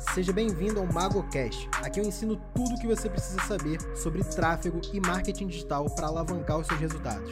Seja bem-vindo ao MagoCast. Aqui eu ensino tudo o que você precisa saber sobre tráfego e marketing digital para alavancar os seus resultados.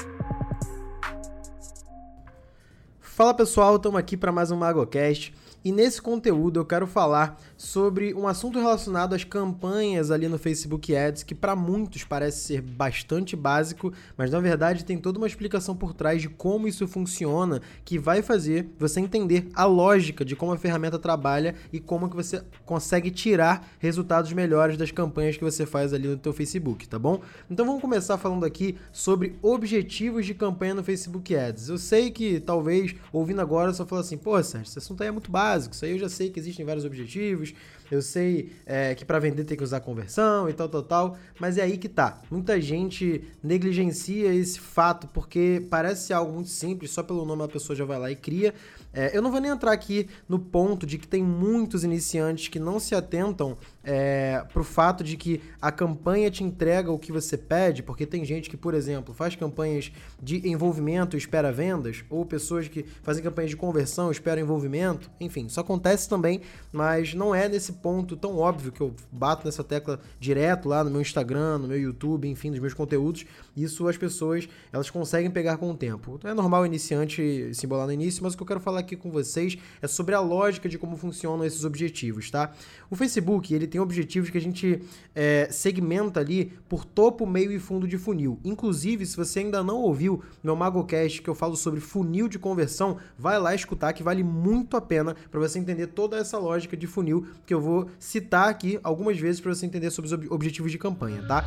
Fala pessoal, estamos aqui para mais um MagoCast. E nesse conteúdo eu quero falar sobre um assunto relacionado às campanhas ali no Facebook Ads, que para muitos parece ser bastante básico, mas na verdade tem toda uma explicação por trás de como isso funciona, que vai fazer você entender a lógica de como a ferramenta trabalha e como que você consegue tirar resultados melhores das campanhas que você faz ali no teu Facebook, tá bom? Então vamos começar falando aqui sobre objetivos de campanha no Facebook Ads. Eu sei que talvez ouvindo agora você fala assim, pô, Sérgio, esse assunto aí é muito básico. Isso aí eu já sei que existem vários objetivos. Eu sei é, que para vender tem que usar conversão e tal, tal, tal. Mas é aí que tá. Muita gente negligencia esse fato porque parece ser algo muito simples, só pelo nome a pessoa já vai lá e cria. É, eu não vou nem entrar aqui no ponto de que tem muitos iniciantes que não se atentam é, pro fato de que a campanha te entrega o que você pede, porque tem gente que, por exemplo, faz campanhas de envolvimento e espera vendas, ou pessoas que fazem campanhas de conversão e esperam envolvimento. Enfim, isso acontece também, mas não é nesse ponto tão óbvio que eu bato nessa tecla direto lá no meu Instagram, no meu YouTube, enfim, nos meus conteúdos. Isso as pessoas elas conseguem pegar com o tempo. É normal o iniciante se embolar no início, mas o que eu quero falar aqui com vocês é sobre a lógica de como funcionam esses objetivos, tá? O Facebook, ele tem objetivos que a gente é, segmenta ali por topo, meio e fundo de funil. Inclusive, se você ainda não ouviu meu MagoCast que eu falo sobre funil de conversão, vai lá escutar que vale muito a pena para você entender toda essa lógica de funil que eu vou citar aqui algumas vezes para você entender sobre os objetivos de campanha, tá?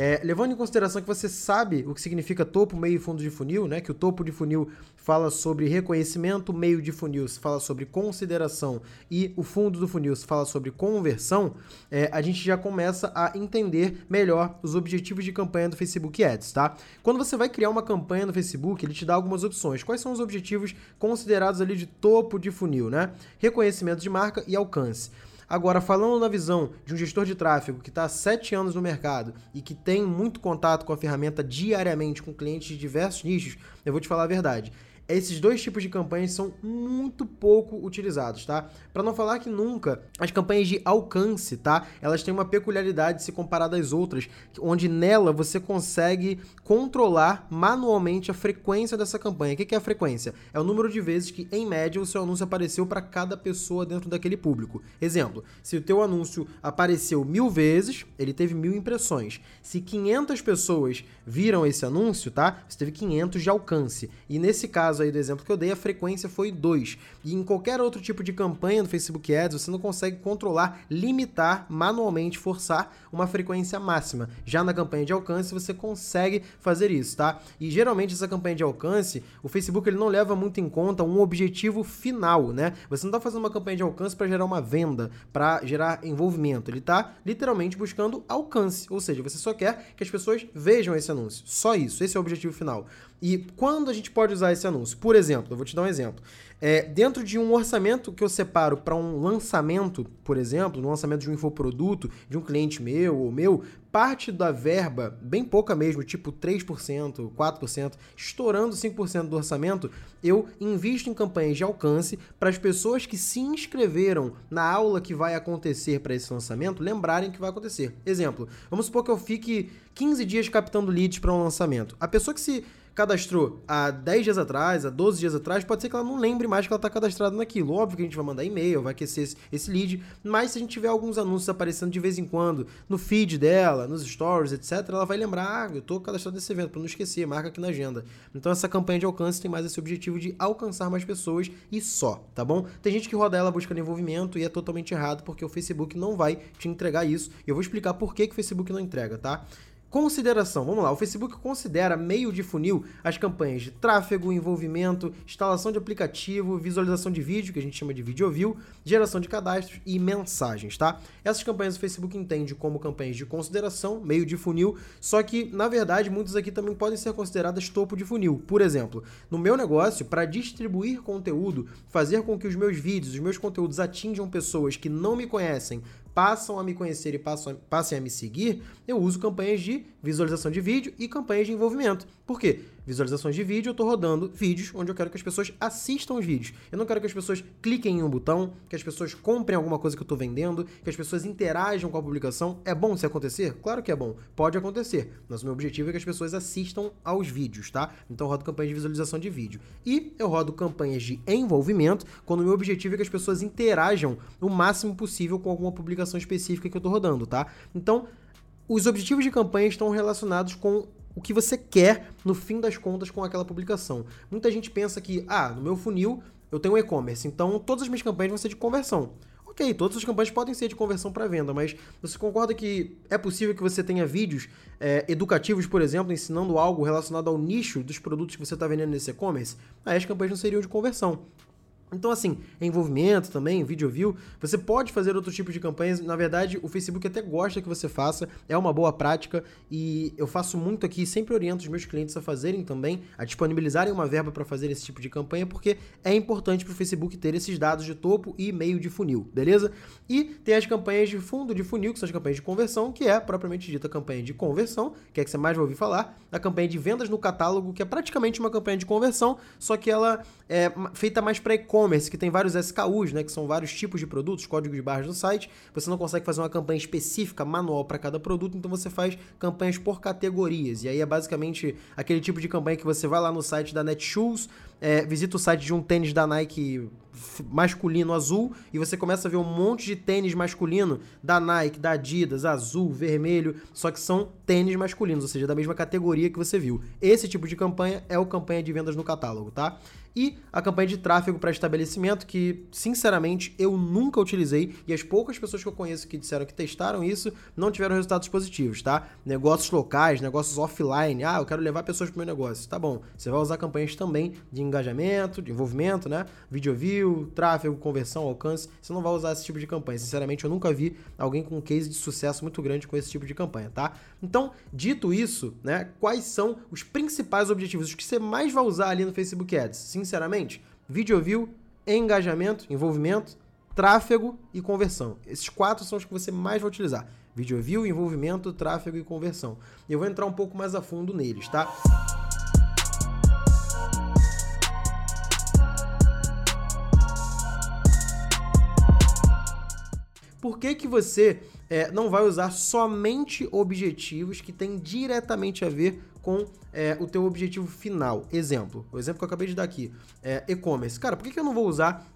É, levando em consideração que você sabe o que significa topo, meio e fundo de funil, né? Que o topo de funil fala sobre reconhecimento, meio de funil fala sobre consideração e o fundo do funil fala sobre conversão, é, a gente já começa a entender melhor os objetivos de campanha do Facebook Ads, tá? Quando você vai criar uma campanha no Facebook, ele te dá algumas opções. Quais são os objetivos considerados ali de topo de funil, né? Reconhecimento de marca e alcance. Agora, falando na visão de um gestor de tráfego que está há sete anos no mercado e que tem muito contato com a ferramenta diariamente com clientes de diversos nichos, eu vou te falar a verdade esses dois tipos de campanhas são muito pouco utilizados, tá? Para não falar que nunca, as campanhas de alcance, tá? Elas têm uma peculiaridade se comparada às outras, onde nela você consegue controlar manualmente a frequência dessa campanha. O que é a frequência? É o número de vezes que, em média, o seu anúncio apareceu para cada pessoa dentro daquele público. Exemplo, se o teu anúncio apareceu mil vezes, ele teve mil impressões. Se 500 pessoas viram esse anúncio, tá? Você teve 500 de alcance. E nesse caso, caso aí do exemplo que eu dei, a frequência foi 2. E em qualquer outro tipo de campanha do Facebook Ads, você não consegue controlar, limitar, manualmente forçar uma frequência máxima. Já na campanha de alcance, você consegue fazer isso, tá? E geralmente essa campanha de alcance, o Facebook ele não leva muito em conta um objetivo final, né? Você não está fazendo uma campanha de alcance para gerar uma venda, para gerar envolvimento. Ele está literalmente buscando alcance, ou seja, você só quer que as pessoas vejam esse anúncio. Só isso, esse é o objetivo final. E quando a gente pode usar esse anúncio? Por exemplo, eu vou te dar um exemplo. É, dentro de um orçamento que eu separo para um lançamento, por exemplo, no lançamento de um infoproduto de um cliente meu ou meu, parte da verba, bem pouca mesmo, tipo 3%, 4%, estourando 5% do orçamento, eu invisto em campanhas de alcance para as pessoas que se inscreveram na aula que vai acontecer para esse lançamento lembrarem que vai acontecer. Exemplo, vamos supor que eu fique 15 dias captando leads para um lançamento. A pessoa que se cadastrou há 10 dias atrás, há 12 dias atrás, pode ser que ela não lembre mais que ela está cadastrada naquilo. Óbvio que a gente vai mandar e-mail, vai aquecer esse, esse lead, mas se a gente tiver alguns anúncios aparecendo de vez em quando no feed dela, nos stories, etc., ela vai lembrar, ah, eu estou cadastrado nesse evento, para não esquecer, marca aqui na agenda. Então essa campanha de alcance tem mais esse objetivo de alcançar mais pessoas e só, tá bom? Tem gente que roda ela buscando envolvimento e é totalmente errado, porque o Facebook não vai te entregar isso. E eu vou explicar por que, que o Facebook não entrega, tá? Consideração, vamos lá. O Facebook considera meio de funil as campanhas de tráfego, envolvimento, instalação de aplicativo, visualização de vídeo, que a gente chama de video view, geração de cadastros e mensagens, tá? Essas campanhas o Facebook entende como campanhas de consideração, meio de funil, só que, na verdade, muitas aqui também podem ser consideradas topo de funil. Por exemplo, no meu negócio, para distribuir conteúdo, fazer com que os meus vídeos, os meus conteúdos atinjam pessoas que não me conhecem, passam a me conhecer e passam, passem a me seguir, eu uso campanhas de visualização de vídeo e campanhas de envolvimento. Por quê? Visualizações de vídeo, eu estou rodando vídeos onde eu quero que as pessoas assistam os vídeos. Eu não quero que as pessoas cliquem em um botão, que as pessoas comprem alguma coisa que eu estou vendendo, que as pessoas interajam com a publicação. É bom se acontecer? Claro que é bom. Pode acontecer. Mas o meu objetivo é que as pessoas assistam aos vídeos, tá? então eu rodo campanhas de visualização de vídeo. E eu rodo campanhas de envolvimento, quando o meu objetivo é que as pessoas interajam o máximo possível com alguma publicação específica que eu estou rodando, tá? Então, os objetivos de campanha estão relacionados com o que você quer no fim das contas com aquela publicação. Muita gente pensa que, ah, no meu funil eu tenho e-commerce, então todas as minhas campanhas vão ser de conversão. Ok, todas as campanhas podem ser de conversão para venda, mas você concorda que é possível que você tenha vídeos é, educativos, por exemplo, ensinando algo relacionado ao nicho dos produtos que você está vendendo nesse e-commerce? Aí as campanhas não seriam de conversão. Então, assim, envolvimento também, vídeo view, você pode fazer outros tipos de campanhas. Na verdade, o Facebook até gosta que você faça, é uma boa prática e eu faço muito aqui, sempre oriento os meus clientes a fazerem também, a disponibilizarem uma verba para fazer esse tipo de campanha, porque é importante para o Facebook ter esses dados de topo e meio de funil, beleza? E tem as campanhas de fundo de funil, que são as campanhas de conversão, que é propriamente dita campanha de conversão, que é que você mais vai ouvir falar, a campanha de vendas no catálogo, que é praticamente uma campanha de conversão, só que ela é feita mais para e-commerce e-commerce que tem vários SKUs, né, que são vários tipos de produtos, códigos de barras do site, você não consegue fazer uma campanha específica, manual para cada produto, então você faz campanhas por categorias. E aí é basicamente aquele tipo de campanha que você vai lá no site da Netshoes, é, visita o site de um tênis da Nike masculino azul e você começa a ver um monte de tênis masculino da Nike, da Adidas, azul, vermelho, só que são tênis masculinos, ou seja, da mesma categoria que você viu. Esse tipo de campanha é o campanha de vendas no catálogo, tá? E a campanha de tráfego para estabelecimento, que sinceramente eu nunca utilizei e as poucas pessoas que eu conheço que disseram que testaram isso não tiveram resultados positivos, tá? Negócios locais, negócios offline, ah, eu quero levar pessoas para meu negócio, tá bom? Você vai usar campanhas também de engajamento, de envolvimento, né? Video view, tráfego, conversão, alcance. Você não vai usar esse tipo de campanha. Sinceramente, eu nunca vi alguém com um case de sucesso muito grande com esse tipo de campanha, tá? Então, dito isso, né? Quais são os principais objetivos, os que você mais vai usar ali no Facebook Ads? sinceramente, video view, engajamento, envolvimento, tráfego e conversão. Esses quatro são os que você mais vai utilizar. Video view, envolvimento, tráfego e conversão. Eu vou entrar um pouco mais a fundo neles, tá? Por que, que você é, não vai usar somente objetivos que têm diretamente a ver com é, o teu objetivo final. Exemplo, o exemplo que eu acabei de dar aqui, é e-commerce. Cara, por que, que eu não vou usar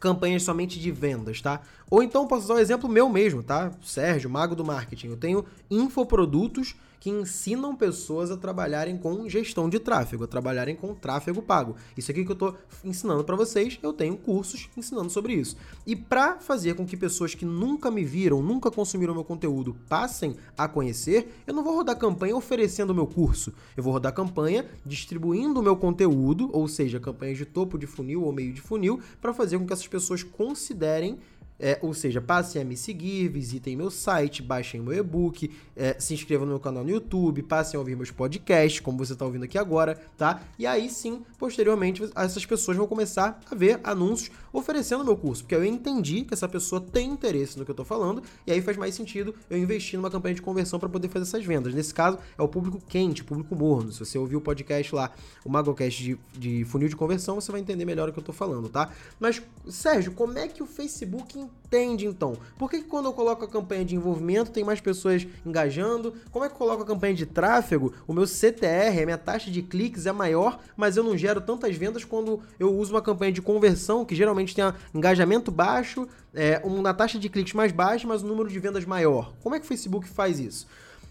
campanhas somente de vendas, tá? Ou então posso usar o um exemplo meu mesmo, tá? Sérgio, mago do marketing. Eu tenho infoprodutos que ensinam pessoas a trabalharem com gestão de tráfego, a trabalharem com tráfego pago. Isso aqui que eu estou ensinando para vocês, eu tenho cursos ensinando sobre isso. E para fazer com que pessoas que nunca me viram, nunca consumiram meu conteúdo, passem a conhecer, eu não vou rodar campanha oferecendo o meu curso. Eu vou rodar campanha distribuindo o meu conteúdo, ou seja, campanhas de topo de funil ou meio de funil, para fazer com que essas pessoas considerem é, ou seja, passem a me seguir, visitem meu site, baixem meu e-book, é, se inscrevam no meu canal no YouTube, passem a ouvir meus podcasts, como você está ouvindo aqui agora, tá? E aí sim, posteriormente, essas pessoas vão começar a ver anúncios oferecendo meu curso, porque eu entendi que essa pessoa tem interesse no que eu estou falando, e aí faz mais sentido eu investir numa campanha de conversão para poder fazer essas vendas. Nesse caso, é o público quente, público morno. Se você ouvir o podcast lá, o Magocast de, de funil de conversão, você vai entender melhor o que eu estou falando, tá? Mas, Sérgio, como é que o Facebook entende então? Por que, que quando eu coloco a campanha de envolvimento tem mais pessoas engajando? Como é que eu coloco a campanha de tráfego? O meu CTR, a minha taxa de cliques é maior, mas eu não gero tantas vendas quando eu uso uma campanha de conversão, que geralmente tem um engajamento baixo, é, uma taxa de cliques mais baixa, mas um número de vendas maior. Como é que o Facebook faz isso?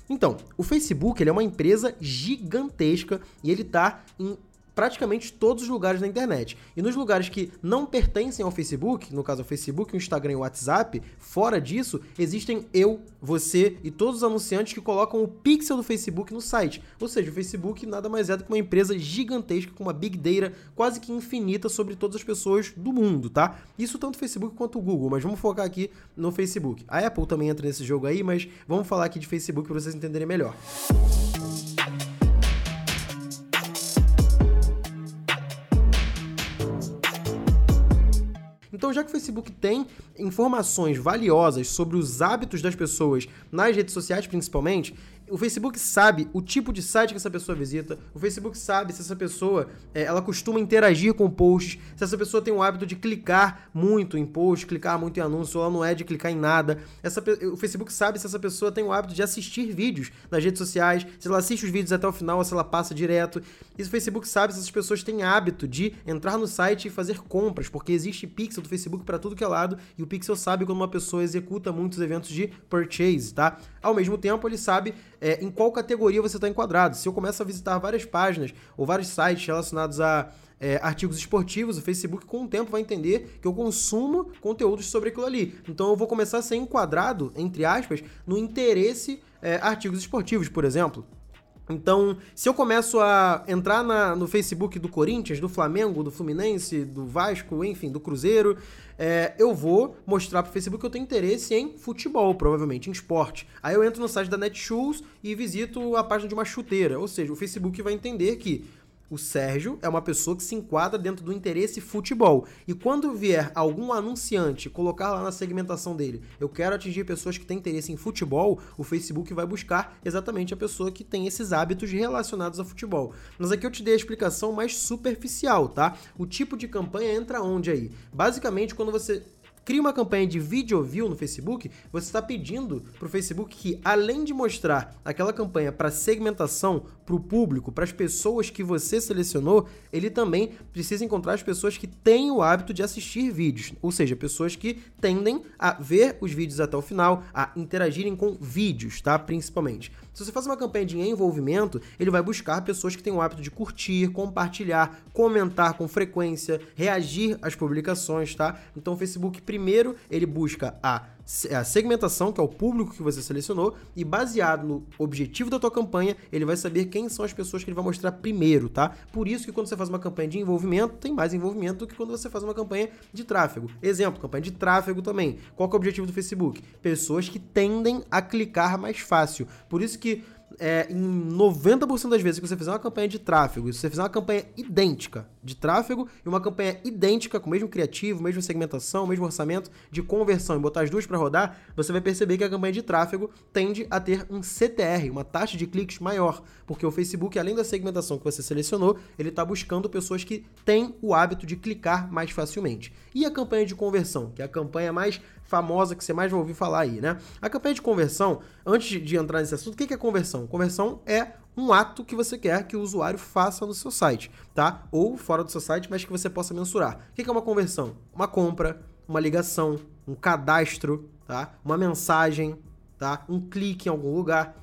Então, o Facebook ele é uma empresa gigantesca e ele está em praticamente todos os lugares na internet. E nos lugares que não pertencem ao Facebook, no caso o Facebook, o Instagram e o WhatsApp, fora disso, existem eu, você e todos os anunciantes que colocam o pixel do Facebook no site. Ou seja, o Facebook nada mais é do que uma empresa gigantesca com uma big data quase que infinita sobre todas as pessoas do mundo, tá? Isso tanto o Facebook quanto o Google, mas vamos focar aqui no Facebook. A Apple também entra nesse jogo aí, mas vamos falar aqui de Facebook para vocês entenderem melhor. Então, já que o Facebook tem informações valiosas sobre os hábitos das pessoas nas redes sociais, principalmente, o Facebook sabe o tipo de site que essa pessoa visita, o Facebook sabe se essa pessoa é, ela costuma interagir com posts, se essa pessoa tem o hábito de clicar muito em posts, clicar muito em anúncio, ou ela não é de clicar em nada. Essa, o Facebook sabe se essa pessoa tem o hábito de assistir vídeos nas redes sociais, se ela assiste os vídeos até o final ou se ela passa direto. E o Facebook sabe se essas pessoas têm hábito de entrar no site e fazer compras, porque existe pixel do Facebook para tudo que é lado e o pixel sabe quando uma pessoa executa muitos eventos de purchase, tá? Ao mesmo tempo, ele sabe é, em qual categoria você está enquadrado. Se eu começo a visitar várias páginas ou vários sites relacionados a é, artigos esportivos, o Facebook com o tempo vai entender que eu consumo conteúdos sobre aquilo ali. Então eu vou começar a ser enquadrado, entre aspas, no interesse é, artigos esportivos, por exemplo. Então, se eu começo a entrar na, no Facebook do Corinthians, do Flamengo, do Fluminense, do Vasco, enfim, do Cruzeiro, é, eu vou mostrar para o Facebook que eu tenho interesse em futebol, provavelmente, em esporte. Aí eu entro no site da Netshoes e visito a página de uma chuteira. Ou seja, o Facebook vai entender que o Sérgio é uma pessoa que se enquadra dentro do interesse futebol. E quando vier algum anunciante colocar lá na segmentação dele, eu quero atingir pessoas que têm interesse em futebol, o Facebook vai buscar exatamente a pessoa que tem esses hábitos relacionados a futebol. Mas aqui eu te dei a explicação mais superficial, tá? O tipo de campanha entra onde aí? Basicamente, quando você cria uma campanha de video view no Facebook, você está pedindo para o Facebook que, além de mostrar aquela campanha para segmentação, para o público, para as pessoas que você selecionou, ele também precisa encontrar as pessoas que têm o hábito de assistir vídeos, ou seja, pessoas que tendem a ver os vídeos até o final, a interagirem com vídeos, tá? Principalmente. Se você faz uma campanha de envolvimento, ele vai buscar pessoas que têm o hábito de curtir, compartilhar, comentar com frequência, reagir às publicações, tá? Então o Facebook primeiro ele busca a a segmentação, que é o público que você selecionou, e baseado no objetivo da tua campanha, ele vai saber quem são as pessoas que ele vai mostrar primeiro, tá? Por isso que quando você faz uma campanha de envolvimento, tem mais envolvimento do que quando você faz uma campanha de tráfego. Exemplo, campanha de tráfego também. Qual é o objetivo do Facebook? Pessoas que tendem a clicar mais fácil. Por isso que é, em 90% das vezes que você fizer uma campanha de tráfego, se você fizer uma campanha idêntica de tráfego e uma campanha idêntica com o mesmo criativo, mesma segmentação, mesmo orçamento de conversão e botar as duas para rodar, você vai perceber que a campanha de tráfego tende a ter um CTR, uma taxa de cliques maior, porque o Facebook, além da segmentação que você selecionou, ele está buscando pessoas que têm o hábito de clicar mais facilmente. E a campanha de conversão, que é a campanha mais famosa que você mais vai ouvir falar aí, né? A campanha de conversão, antes de entrar nesse assunto, o que é conversão? Conversão é um ato que você quer que o usuário faça no seu site, tá? Ou fora do seu site, mas que você possa mensurar. O que é uma conversão? Uma compra, uma ligação, um cadastro, tá? Uma mensagem, tá? Um clique em algum lugar.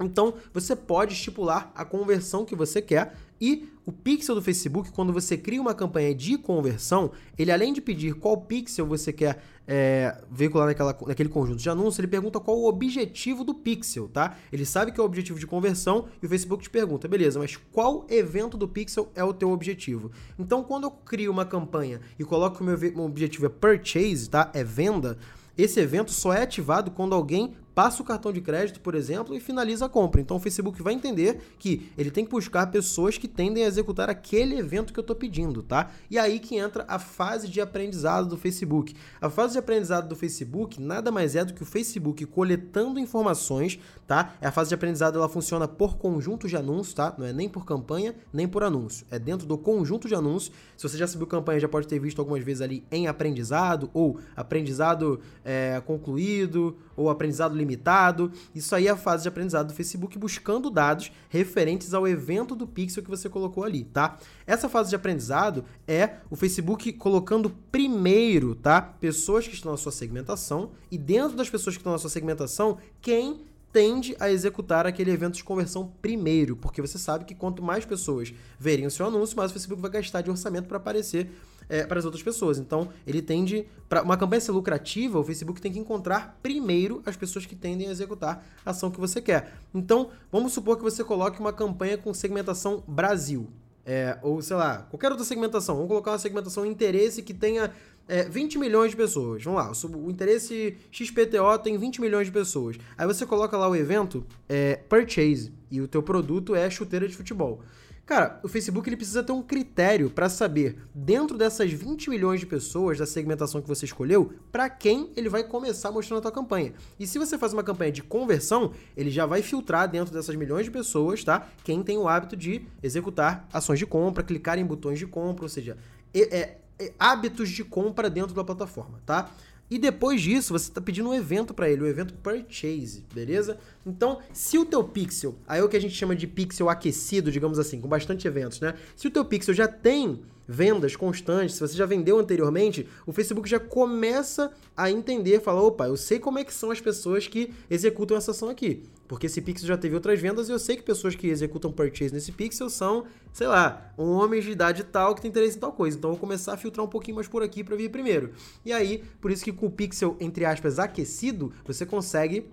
Então, você pode estipular a conversão que você quer e o pixel do Facebook, quando você cria uma campanha de conversão, ele além de pedir qual pixel você quer é, veicular naquela, naquele conjunto de anúncios, ele pergunta qual o objetivo do pixel, tá? Ele sabe que é o objetivo de conversão e o Facebook te pergunta, beleza, mas qual evento do pixel é o teu objetivo? Então, quando eu crio uma campanha e coloco que o meu, meu objetivo é purchase, tá? É venda, esse evento só é ativado quando alguém passa o cartão de crédito, por exemplo, e finaliza a compra. Então o Facebook vai entender que ele tem que buscar pessoas que tendem a executar aquele evento que eu estou pedindo, tá? E aí que entra a fase de aprendizado do Facebook. A fase de aprendizado do Facebook nada mais é do que o Facebook coletando informações, tá? É a fase de aprendizado ela funciona por conjunto de anúncios, tá? Não é nem por campanha, nem por anúncio. É dentro do conjunto de anúncios. Se você já subiu campanha, já pode ter visto algumas vezes ali em aprendizado ou aprendizado é, concluído ou aprendizado limitado. Isso aí é a fase de aprendizado do Facebook buscando dados referentes ao evento do pixel que você colocou ali, tá? Essa fase de aprendizado é o Facebook colocando primeiro, tá? Pessoas que estão na sua segmentação e dentro das pessoas que estão na sua segmentação, quem tende a executar aquele evento de conversão primeiro, porque você sabe que quanto mais pessoas verem o seu anúncio, mais o Facebook vai gastar de orçamento para aparecer é, para as outras pessoas. Então, ele tende. Para uma campanha ser lucrativa, o Facebook tem que encontrar primeiro as pessoas que tendem a executar a ação que você quer. Então, vamos supor que você coloque uma campanha com segmentação Brasil. É, ou sei lá, qualquer outra segmentação. Vamos colocar uma segmentação interesse que tenha é, 20 milhões de pessoas. Vamos lá, o interesse XPTO tem 20 milhões de pessoas. Aí você coloca lá o evento é, Purchase e o teu produto é chuteira de futebol. Cara, o Facebook ele precisa ter um critério para saber, dentro dessas 20 milhões de pessoas da segmentação que você escolheu, para quem ele vai começar mostrando a tua campanha. E se você faz uma campanha de conversão, ele já vai filtrar dentro dessas milhões de pessoas, tá? Quem tem o hábito de executar ações de compra, clicar em botões de compra, ou seja, é, é, hábitos de compra dentro da plataforma, tá? E depois disso, você está pedindo um evento para ele, o um evento purchase, beleza? Então, se o teu pixel, aí é o que a gente chama de pixel aquecido, digamos assim, com bastante eventos, né? Se o teu pixel já tem vendas constantes, se você já vendeu anteriormente, o Facebook já começa a entender, fala, opa, eu sei como é que são as pessoas que executam essa ação aqui. Porque esse pixel já teve outras vendas e eu sei que pessoas que executam purchase nesse pixel são, sei lá, um homem de idade tal que tem interesse em tal coisa. Então eu vou começar a filtrar um pouquinho mais por aqui para vir primeiro. E aí, por isso que com o pixel, entre aspas, aquecido, você consegue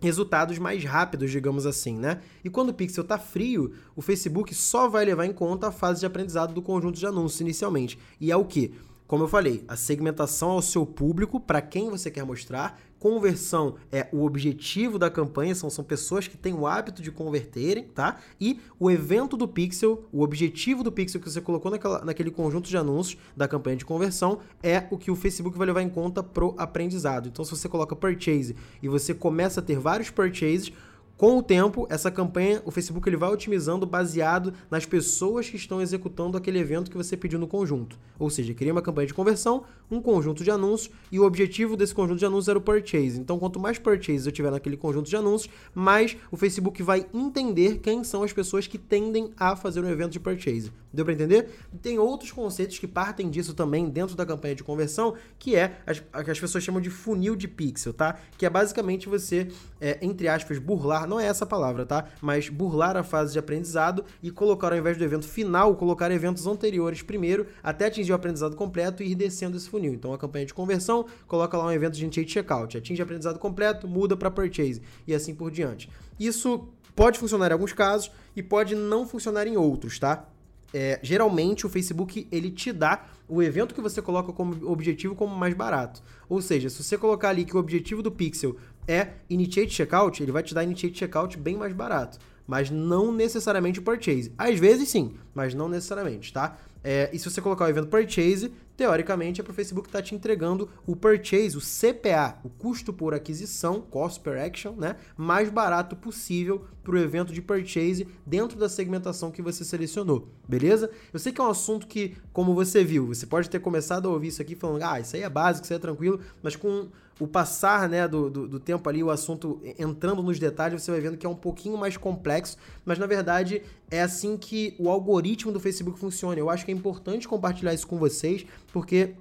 resultados mais rápidos, digamos assim, né? E quando o pixel tá frio, o Facebook só vai levar em conta a fase de aprendizado do conjunto de anúncios inicialmente. E é o que? Como eu falei, a segmentação ao seu público, para quem você quer mostrar, Conversão é o objetivo da campanha, são, são pessoas que têm o hábito de converterem, tá? E o evento do pixel, o objetivo do pixel que você colocou naquela, naquele conjunto de anúncios da campanha de conversão é o que o Facebook vai levar em conta pro aprendizado. Então, se você coloca purchase e você começa a ter vários purchases, com o tempo, essa campanha, o Facebook ele vai otimizando baseado nas pessoas que estão executando aquele evento que você pediu no conjunto. Ou seja, cria uma campanha de conversão, um conjunto de anúncios e o objetivo desse conjunto de anúncios era o purchase. Então, quanto mais purchase eu tiver naquele conjunto de anúncios, mais o Facebook vai entender quem são as pessoas que tendem a fazer um evento de purchase. Deu para entender? Tem outros conceitos que partem disso também dentro da campanha de conversão, que é as, que as pessoas chamam de funil de pixel, tá? Que é basicamente você, é, entre aspas, burlar não é essa palavra, tá? Mas burlar a fase de aprendizado e colocar, ao invés do evento final, colocar eventos anteriores primeiro, até atingir o aprendizado completo e ir descendo esse funil. Então, a campanha de conversão, coloca lá um evento de initiate checkout, atinge aprendizado completo, muda para purchase e assim por diante. Isso pode funcionar em alguns casos e pode não funcionar em outros, tá? É, geralmente o Facebook ele te dá o evento que você coloca como objetivo como mais barato. Ou seja, se você colocar ali que o objetivo do pixel é Initiate Checkout, ele vai te dar Initiate Checkout bem mais barato. Mas não necessariamente o Purchase. Às vezes sim, mas não necessariamente, tá? É, e se você colocar o evento Purchase, teoricamente é para o Facebook estar tá te entregando o Purchase, o CPA, o custo por aquisição, Cost Per Action, né? Mais barato possível para o evento de Purchase dentro da segmentação que você selecionou, beleza? Eu sei que é um assunto que, como você viu, você pode ter começado a ouvir isso aqui falando, ah, isso aí é básico, isso aí é tranquilo, mas com o passar né, do, do, do, tempo ali, o assunto entrando nos detalhes, você vai vendo que é um pouquinho mais complexo, mas na verdade é assim que o algoritmo do Facebook funciona. Eu acho que é importante compartilhar isso com vocês, porque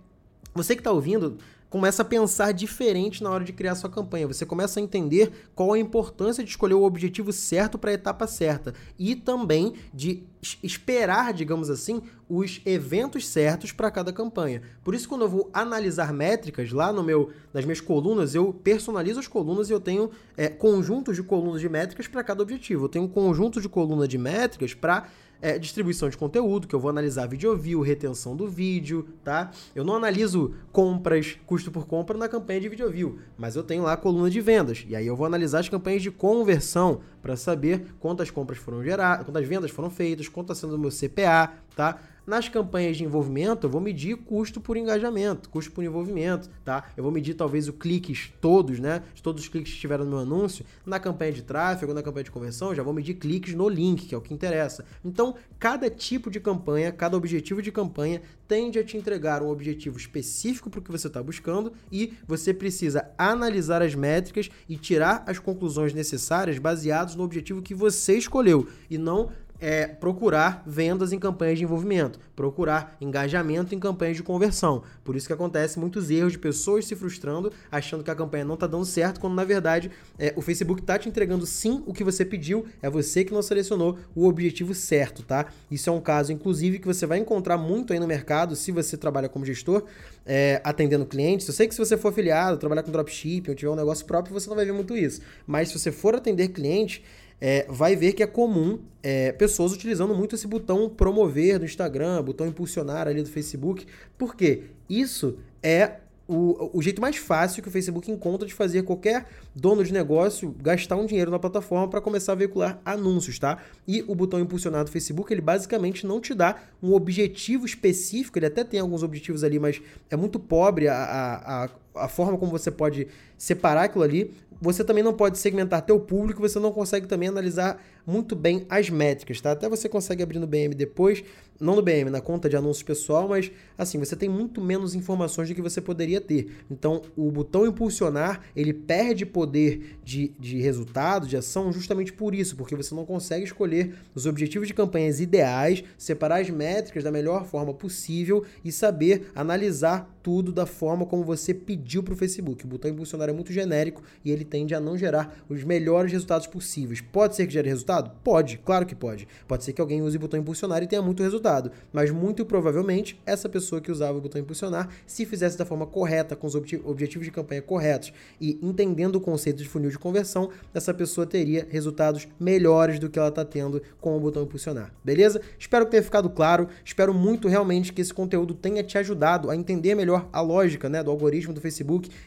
você que está ouvindo, começa a pensar diferente na hora de criar sua campanha. Você começa a entender qual a importância de escolher o objetivo certo para a etapa certa e também de esperar, digamos assim, os eventos certos para cada campanha. Por isso, quando eu vou analisar métricas lá no meu, nas minhas colunas, eu personalizo as colunas e eu tenho é, conjuntos de colunas de métricas para cada objetivo. Eu tenho um conjunto de coluna de métricas para é, distribuição de conteúdo, que eu vou analisar vídeo view, retenção do vídeo, tá? Eu não analiso compras, custo por compra na campanha de vídeo view, mas eu tenho lá a coluna de vendas. E aí eu vou analisar as campanhas de conversão para saber quantas compras foram geradas, quantas vendas foram feitas, quanto está sendo o meu CPA, tá? Nas campanhas de envolvimento, eu vou medir custo por engajamento, custo por envolvimento, tá? Eu vou medir talvez o cliques todos, né? Todos os cliques que estiveram no meu anúncio. Na campanha de tráfego, na campanha de conversão, já vou medir cliques no link, que é o que interessa. Então, cada tipo de campanha, cada objetivo de campanha tende a te entregar um objetivo específico para o que você está buscando e você precisa analisar as métricas e tirar as conclusões necessárias baseados no objetivo que você escolheu e não é procurar vendas em campanhas de envolvimento, procurar engajamento em campanhas de conversão. Por isso que acontece muitos erros de pessoas se frustrando, achando que a campanha não está dando certo, quando na verdade é, o Facebook está te entregando sim o que você pediu, é você que não selecionou o objetivo certo, tá? Isso é um caso, inclusive, que você vai encontrar muito aí no mercado se você trabalha como gestor, é, atendendo clientes. Eu sei que se você for afiliado, trabalhar com dropshipping ou tiver um negócio próprio, você não vai ver muito isso. Mas se você for atender cliente, é, vai ver que é comum é, pessoas utilizando muito esse botão promover do Instagram, botão impulsionar ali do Facebook. Por quê? Isso é o, o jeito mais fácil que o Facebook encontra de fazer qualquer dono de negócio gastar um dinheiro na plataforma para começar a veicular anúncios, tá? E o botão impulsionar do Facebook, ele basicamente não te dá um objetivo específico, ele até tem alguns objetivos ali, mas é muito pobre a, a, a, a forma como você pode separar aquilo ali. Você também não pode segmentar teu público, você não consegue também analisar muito bem as métricas, tá? Até você consegue abrir no BM depois, não no BM, na conta de anúncios pessoal, mas assim, você tem muito menos informações do que você poderia ter. Então, o botão impulsionar, ele perde poder de, de resultado, de ação, justamente por isso, porque você não consegue escolher os objetivos de campanhas ideais, separar as métricas da melhor forma possível e saber analisar tudo da forma como você pediu para o Facebook. O botão impulsionar é muito genérico e ele tende a não gerar os melhores resultados possíveis. Pode ser que gere resultado? Pode, claro que pode. Pode ser que alguém use o botão impulsionar e tenha muito resultado, mas muito provavelmente essa pessoa que usava o botão impulsionar, se fizesse da forma correta, com os objetivos de campanha corretos e entendendo o conceito de funil de conversão, essa pessoa teria resultados melhores do que ela está tendo com o botão impulsionar. Beleza? Espero que tenha ficado claro. Espero muito realmente que esse conteúdo tenha te ajudado a entender melhor a lógica né, do algoritmo do Facebook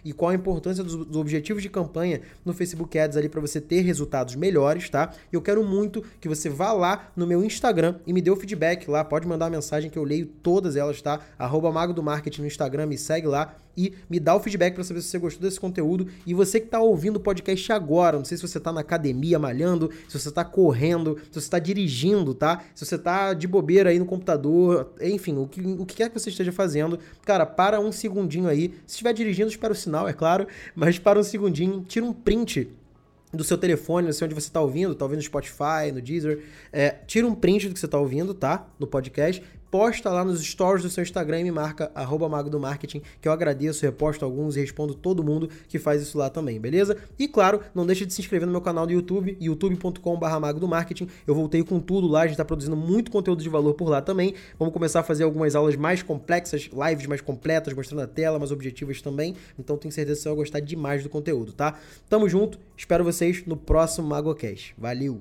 e qual a importância dos, dos objetivos de campanha no Facebook Ads ali para você ter resultados melhores, tá? Eu quero muito que você vá lá no meu Instagram e me dê o feedback lá. Pode mandar mensagem que eu leio todas elas, tá? Arroba Mago do Marketing no Instagram, me segue lá e me dá o feedback para saber se você gostou desse conteúdo. E você que está ouvindo o podcast agora, não sei se você está na academia malhando, se você está correndo, se você está dirigindo, tá? Se você está de bobeira aí no computador, enfim, o que, o que quer que você esteja fazendo, cara, para um segundinho aí. Se estiver dirigindo, espera o sinal, é claro, mas para um segundinho, tira um print do seu telefone, não sei onde você está ouvindo, está ouvindo no Spotify, no Deezer, é, tira um print do que você está ouvindo, tá? No podcast, posta lá nos stories do seu Instagram e me marca arroba Mago do Marketing, que eu agradeço, reposto alguns e respondo todo mundo que faz isso lá também, beleza? E claro, não deixe de se inscrever no meu canal do YouTube, youtube.com.br Mago do Marketing. Eu voltei com tudo lá, a gente está produzindo muito conteúdo de valor por lá também. Vamos começar a fazer algumas aulas mais complexas, lives mais completas, mostrando a tela, mais objetivas também. Então tenho certeza que você vai gostar demais do conteúdo, tá? Tamo junto, espero vocês no próximo MagoCast. Valeu!